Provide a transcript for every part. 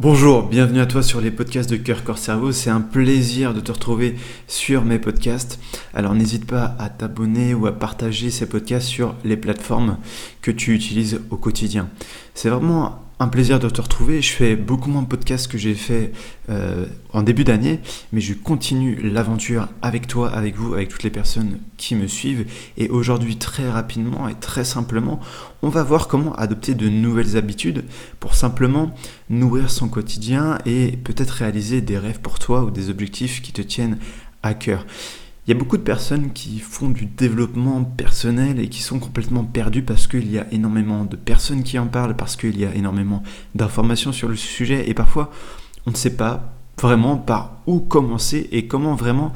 Bonjour, bienvenue à toi sur les podcasts de Cœur Corps Cerveau. C'est un plaisir de te retrouver sur mes podcasts. Alors n'hésite pas à t'abonner ou à partager ces podcasts sur les plateformes que tu utilises au quotidien. C'est vraiment un plaisir de te retrouver. Je fais beaucoup moins de podcasts que j'ai fait euh, en début d'année, mais je continue l'aventure avec toi, avec vous, avec toutes les personnes qui me suivent. Et aujourd'hui, très rapidement et très simplement, on va voir comment adopter de nouvelles habitudes pour simplement nourrir son quotidien et peut-être réaliser des rêves pour toi ou des objectifs qui te tiennent à cœur. Il y a beaucoup de personnes qui font du développement personnel et qui sont complètement perdues parce qu'il y a énormément de personnes qui en parlent, parce qu'il y a énormément d'informations sur le sujet et parfois on ne sait pas vraiment par où commencer et comment vraiment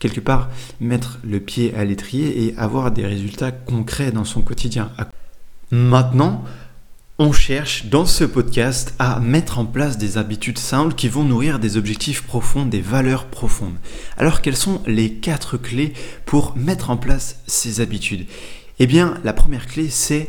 quelque part mettre le pied à l'étrier et avoir des résultats concrets dans son quotidien. Maintenant, on cherche dans ce podcast à mettre en place des habitudes simples qui vont nourrir des objectifs profonds, des valeurs profondes. Alors quelles sont les quatre clés pour mettre en place ces habitudes? Eh bien, la première clé, c'est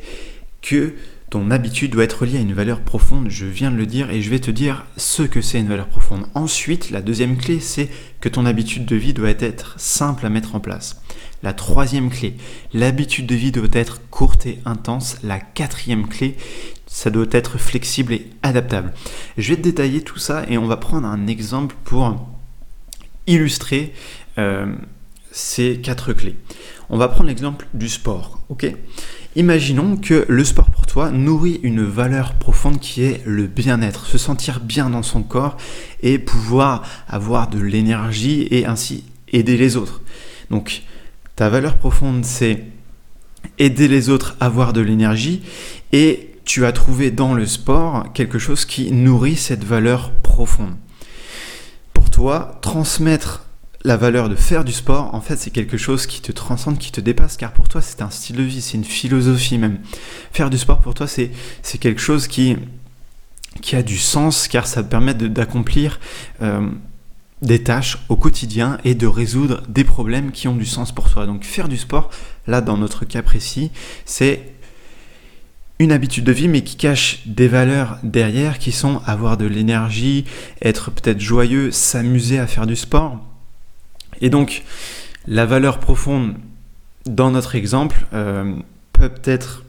que ton habitude doit être liée à une valeur profonde, je viens de le dire, et je vais te dire ce que c'est une valeur profonde. Ensuite, la deuxième clé, c'est que ton habitude de vie doit être simple à mettre en place. La troisième clé, l'habitude de vie doit être courte et intense. La quatrième clé, ça doit être flexible et adaptable. Je vais te détailler tout ça et on va prendre un exemple pour illustrer euh, ces quatre clés. On va prendre l'exemple du sport, ok? Imaginons que le sport pour toi nourrit une valeur profonde qui est le bien-être, se sentir bien dans son corps et pouvoir avoir de l'énergie et ainsi aider les autres. Donc ta valeur profonde c'est aider les autres à avoir de l'énergie et tu as trouvé dans le sport quelque chose qui nourrit cette valeur profonde. Pour toi, transmettre la valeur de faire du sport, en fait, c'est quelque chose qui te transcende, qui te dépasse, car pour toi, c'est un style de vie, c'est une philosophie même. Faire du sport, pour toi, c'est quelque chose qui, qui a du sens, car ça te permet d'accomplir euh, des tâches au quotidien et de résoudre des problèmes qui ont du sens pour toi. Donc faire du sport, là, dans notre cas précis, c'est une habitude de vie mais qui cache des valeurs derrière qui sont avoir de l'énergie, être peut-être joyeux, s'amuser à faire du sport. Et donc la valeur profonde dans notre exemple euh, peut être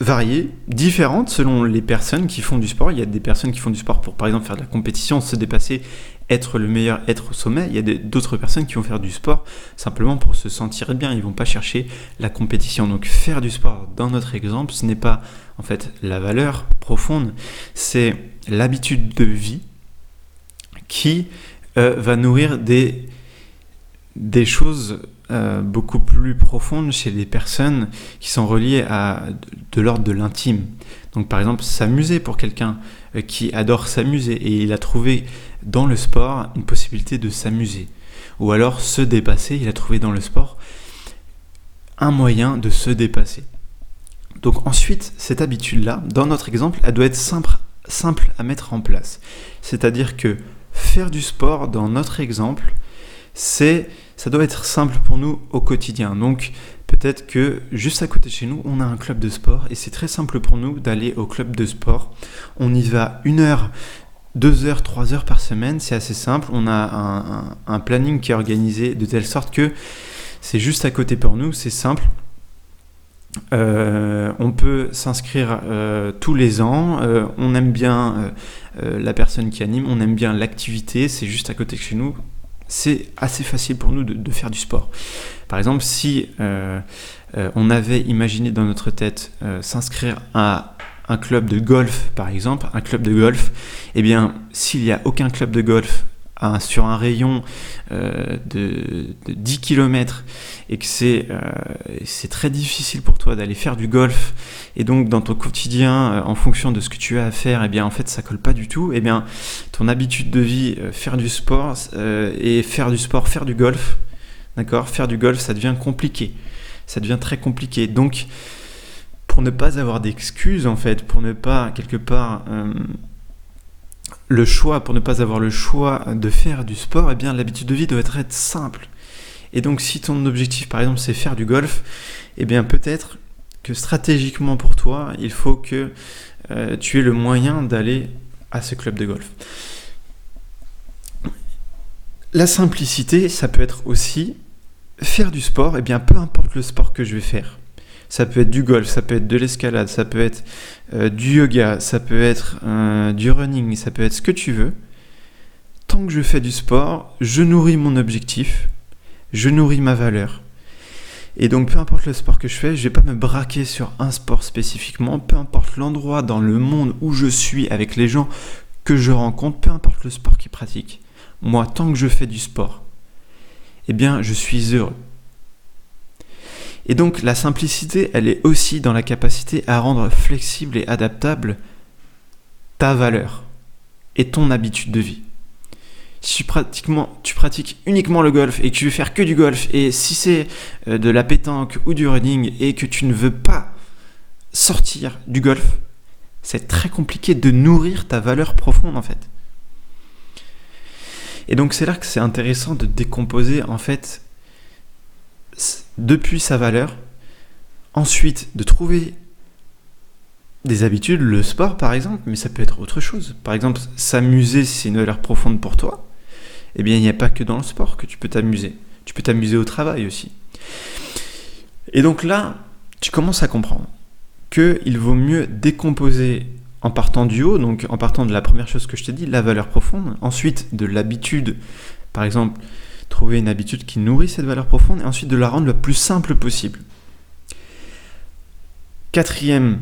variée, différente selon les personnes qui font du sport. Il y a des personnes qui font du sport pour par exemple faire de la compétition, se dépasser, être le meilleur, être au sommet. Il y a d'autres personnes qui vont faire du sport simplement pour se sentir bien. Ils vont pas chercher la compétition. Donc faire du sport, dans notre exemple, ce n'est pas en fait la valeur profonde, c'est l'habitude de vie qui euh, va nourrir des, des choses euh, beaucoup plus profondes chez les personnes qui sont reliées à de l'ordre de l'intime. Donc par exemple, s'amuser pour quelqu'un euh, qui adore s'amuser et il a trouvé dans le sport une possibilité de s'amuser. Ou alors se dépasser, il a trouvé dans le sport un moyen de se dépasser. Donc ensuite, cette habitude-là, dans notre exemple, elle doit être simple, simple à mettre en place. C'est-à-dire que faire du sport, dans notre exemple, c'est ça doit être simple pour nous au quotidien. Donc peut-être que juste à côté de chez nous, on a un club de sport et c'est très simple pour nous d'aller au club de sport. On y va une heure, deux heures, trois heures par semaine, c'est assez simple. On a un, planning qui est organisé de telle sorte que c'est juste à côté pour nous, c'est simple. Euh, on peut s'inscrire euh, tous les ans. Euh, on aime bien la personne qui anime, on aime bien l'activité. C'est juste à côté de chez nous c'est assez facile pour nous de, faire du sport. Par exemple, si on avait imaginé dans notre tête s'inscrire à un club de golf, par exemple, un club de golf, eh bien, s'il n'y a aucun club de golf sur un rayon de, de, 10 km et que c'est très difficile pour toi d'aller faire du golf et donc dans ton quotidien, euh, en fonction de ce que tu as à faire, et eh bien en fait ça colle pas du tout, et eh bien ton habitude de vie, euh, faire du sport euh, et faire du sport, faire du golf, d'accord, faire du golf, ça devient compliqué, ça devient très compliqué. Donc pour ne pas avoir d'excuses en fait, pour ne pas quelque part le choix, pour ne pas avoir le choix de faire du sport, eh bien l'habitude de vie doit être, simple. Et donc si ton objectif par exemple c'est faire du golf, et bien peut-être que stratégiquement pour toi, il faut que euh, tu aies le moyen d'aller à ce club de golf. La simplicité, ça peut être aussi faire du sport, eh bien peu importe le sport que je vais faire. Ça peut être du golf, ça peut être de l'escalade, ça peut être euh, du yoga, ça peut être euh, du running, ça peut être ce que tu veux. Tant que je fais du sport, je nourris mon objectif, je nourris ma valeur. Et donc peu importe le sport que je fais, je vais pas me braquer sur un sport spécifiquement, peu importe l'endroit dans le monde où je suis avec les gens que je rencontre, peu importe le sport qu'ils pratiquent. Moi, tant que je fais du sport, eh bien, je suis heureux. Et donc, la simplicité, elle est aussi dans la capacité à rendre flexible et adaptable ta valeur et ton habitude de vie. Si tu pratiques uniquement le golf et que tu veux faire que du golf, et si c'est euh, de la pétanque ou du running et que tu ne veux pas sortir du golf, c'est très compliqué de nourrir ta valeur profonde en fait. Et donc c'est là que c'est intéressant de décomposer en fait depuis sa valeur, ensuite de trouver des habitudes, le sport par exemple, mais ça peut être autre chose. Par exemple, s'amuser c'est une valeur profonde pour toi, eh bien il n'y a pas que dans le sport que tu peux t'amuser. Tu peux t'amuser au travail aussi. Et donc là, tu commences à comprendre qu'il vaut mieux décomposer en partant du haut, donc en partant de la première chose que je t'ai dit, la valeur profonde, ensuite de l'habitude, par exemple, trouver une habitude qui nourrit cette valeur profonde, et ensuite de la rendre le plus simple possible. Quatrième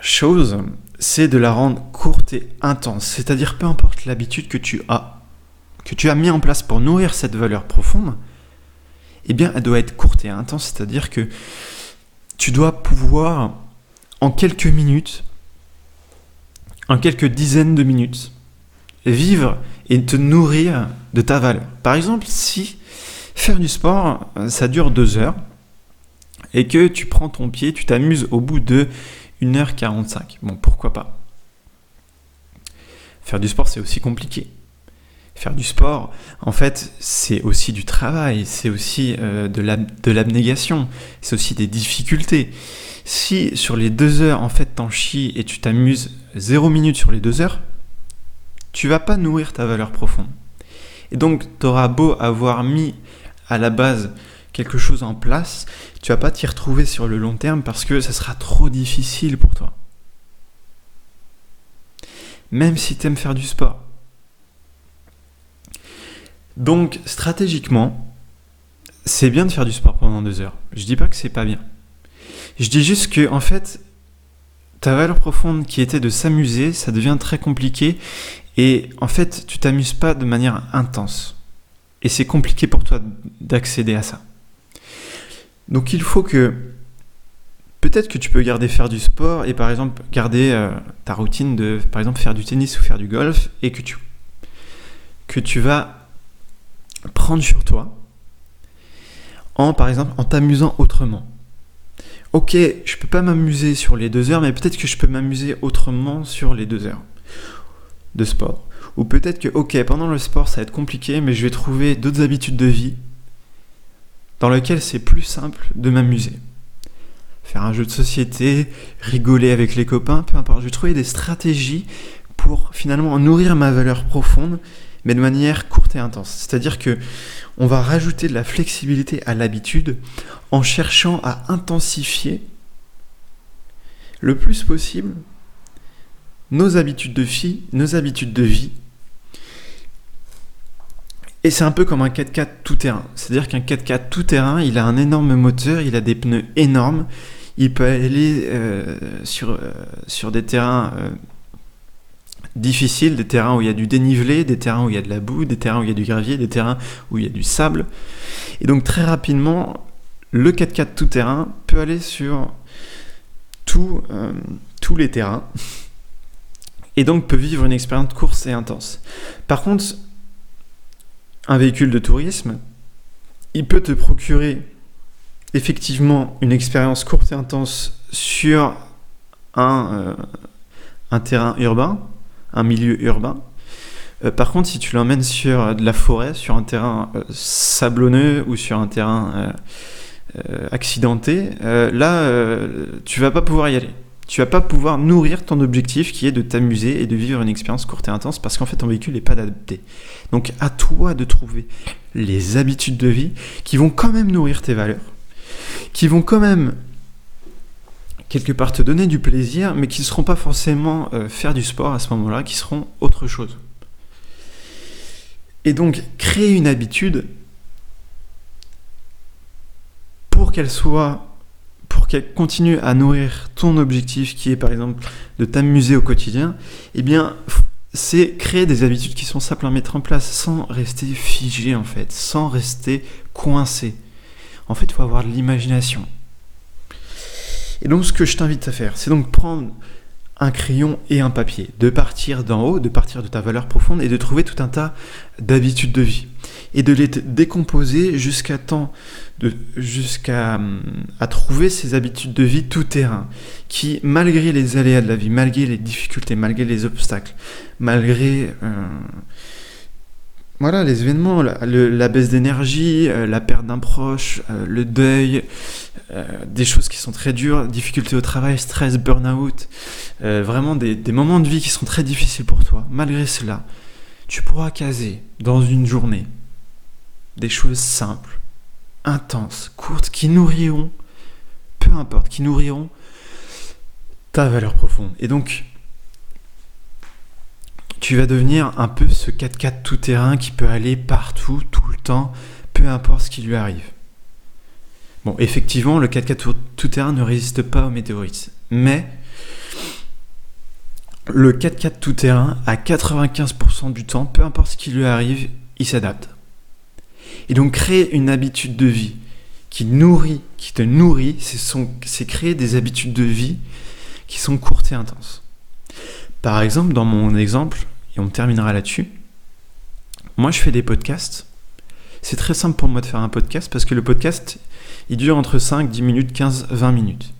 chose, c'est de la rendre courte et intense, c'est-à-dire peu importe l'habitude que tu as, que tu as mis en place pour nourrir cette valeur profonde, eh bien elle doit être courte et intense, c'est-à-dire que tu dois pouvoir en quelques minutes en quelques dizaines de minutes, vivre et te nourrir de ta valeur. Par exemple, si faire du sport, ça dure deux heures, et que tu prends ton pied, tu t'amuses au bout de 1h45. Bon, pourquoi pas? Faire du sport, c'est aussi compliqué. Faire du sport, en fait, c'est aussi du travail, c'est aussi euh, de l'abnégation, c'est aussi des difficultés. Si sur les deux heures, en fait, t'en chies et tu t'amuses zéro minute sur les deux heures, tu vas pas nourrir ta valeur profonde. Et donc, tu auras beau avoir mis à la base quelque chose en place, tu vas pas t'y retrouver sur le long terme parce que ça sera trop difficile pour toi. Même si tu aimes faire du sport. Donc, stratégiquement, c'est bien de faire du sport pendant deux heures. Je dis pas que c'est pas bien. Je dis juste que, en fait, ta valeur profonde qui était de s'amuser, ça devient très compliqué. Et en fait, tu t'amuses pas de manière intense. Et c'est compliqué pour toi d'accéder à ça. Donc il faut que peut-être que tu peux garder faire du sport et par exemple garder euh, ta routine de par exemple faire du tennis ou faire du golf et que tu que tu vas prendre sur toi en par exemple en t'amusant autrement ok, je peux pas m'amuser sur les deux heures, mais peut-être que je peux m'amuser autrement sur les deux heures de sport. Ou peut-être que, ok, pendant le sport, ça va être compliqué, mais je vais trouver d'autres habitudes de vie dans lesquelles c'est plus simple de m'amuser. Faire un jeu de société, rigoler avec les copains, peu importe. Je vais trouver des stratégies pour finalement nourrir ma valeur profonde, mais de manière courte et intense. C'est-à-dire que on va rajouter de la flexibilité à l'habitude en cherchant à intensifier le plus possible nos habitudes de vie, nos habitudes de vie. Et c'est un peu comme un 4x4 tout terrain. C'est-à-dire qu'un 4x4 tout terrain, il a un énorme moteur, il a des pneus énormes, il peut aller euh, sur, euh, sur des terrains euh, difficiles, des terrains où il y a du dénivelé, des terrains où il y a de la boue, des terrains où il y a du gravier, des terrains où il y a du sable. Et donc très rapidement, le 4x4 tout terrain peut aller sur tous les terrains et donc peut vivre une expérience de course et intense. Par contre, un véhicule de tourisme, il peut te procurer effectivement une expérience courte et intense sur un, euh, terrain urbain, un milieu urbain. Euh, par contre, si tu l'emmènes sur de la forêt, sur un terrain sablonneux ou sur un terrain euh, accidenté, euh, là, euh, tu vas pas pouvoir y aller. Tu vas pas pouvoir nourrir ton objectif qui est de t'amuser et de vivre une expérience courte et intense parce qu'en fait ton véhicule n'est pas adapté. Donc à toi de trouver les habitudes de vie qui vont quand même nourrir tes valeurs, qui vont quand même quelque part te donner du plaisir, mais qui ne seront pas forcément euh, faire du sport à ce moment-là, qui seront autre chose. Et donc, créer une habitude pour qu'elle soit, continue à nourrir ton objectif, qui est par exemple de t'amuser au quotidien, eh bien, c'est créer des habitudes qui sont simples à mettre en place, sans rester figé en fait, sans rester coincé. En fait, il faut avoir de l'imagination. Et donc, ce que je t'invite à faire, c'est donc prendre un crayon et un papier, de partir d'en haut, de partir de ta valeur profonde et de trouver tout un tas d'habitudes de vie. Et de les décomposer jusqu'à temps de jusqu'à à trouver ces habitudes de vie tout terrain qui malgré les aléas de la vie, malgré les difficultés, malgré les obstacles, malgré euh, voilà les événements, la, baisse d'énergie, euh, la perte d'un proche, euh, le deuil, des choses qui sont très dures, difficultés au travail, stress, burn-out, vraiment des, des moments de vie qui sont très difficiles pour toi. Malgré cela, tu pourras caser dans une journée des choses simples, intenses, courtes, qui nourriront, peu importe, qui nourriront ta valeur profonde. Et donc, tu vas devenir un peu ce 4x4 tout-terrain qui peut aller partout, tout le temps, peu importe ce qui lui arrive. Bon, effectivement, le 4x4 tout-terrain ne résiste pas aux météorites. Mais le 4x4 tout-terrain, à 95% du temps, peu importe ce qui lui arrive, il s'adapte. Et donc créer une habitude de vie qui nourrit, qui te nourrit, c'est créer des habitudes de vie qui sont courtes et intenses. Par exemple, dans mon exemple, et on terminera là-dessus, moi je fais des podcasts. C'est très simple pour moi de faire un podcast parce que le podcast, il dure entre 5, 10 minutes, 15, 20 minutes.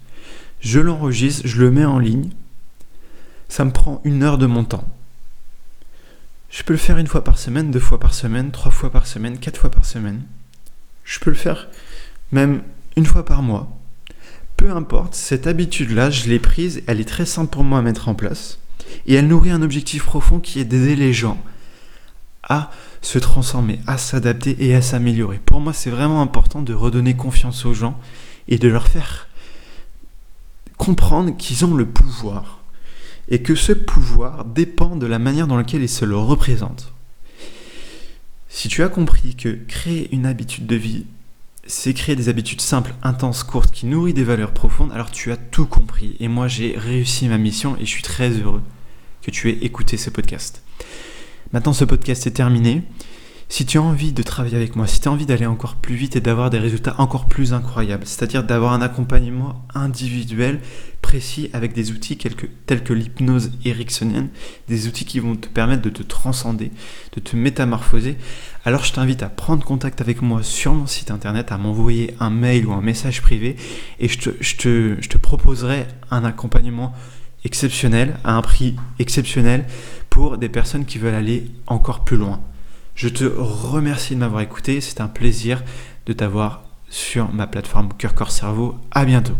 Je l'enregistre, je le mets en ligne. Ça me prend une heure de mon temps. Je peux le faire une fois par semaine, deux fois par semaine, trois fois par semaine, quatre fois par semaine. Je peux le faire même une fois par mois. Peu importe, cette habitude-là, je l'ai prise, elle est très simple pour moi à mettre en place. Et elle nourrit un objectif profond qui est d'aider les gens à se transformer, à s'adapter et à s'améliorer. Pour moi, c'est vraiment important de redonner confiance aux gens et de leur faire comprendre qu'ils ont le pouvoir et que ce pouvoir dépend de la manière dans laquelle il se le représente. Si tu as compris que créer une habitude de vie, c'est créer des habitudes simples, intenses, courtes, qui nourrissent des valeurs profondes, alors tu as tout compris. Et moi, j'ai réussi ma mission et je suis très heureux que tu aies écouté ce podcast. Maintenant, ce podcast est terminé. Si tu as envie de travailler avec moi, si tu as envie d'aller encore plus vite et d'avoir des résultats encore plus incroyables, c'est-à-dire d'avoir un accompagnement individuel, précis, avec des outils tels que l'hypnose ericksonienne, des outils qui vont te permettre de te transcender, de te métamorphoser, alors je t'invite à prendre contact avec moi sur mon site internet, à m'envoyer un mail ou un message privé, et je te, je te, je te proposerai un accompagnement exceptionnel, à un prix exceptionnel, pour des personnes qui veulent aller encore plus loin. Je te remercie de m'avoir écouté. C'est un plaisir de t'avoir sur ma plateforme Cœur Corps Cerveau. À bientôt.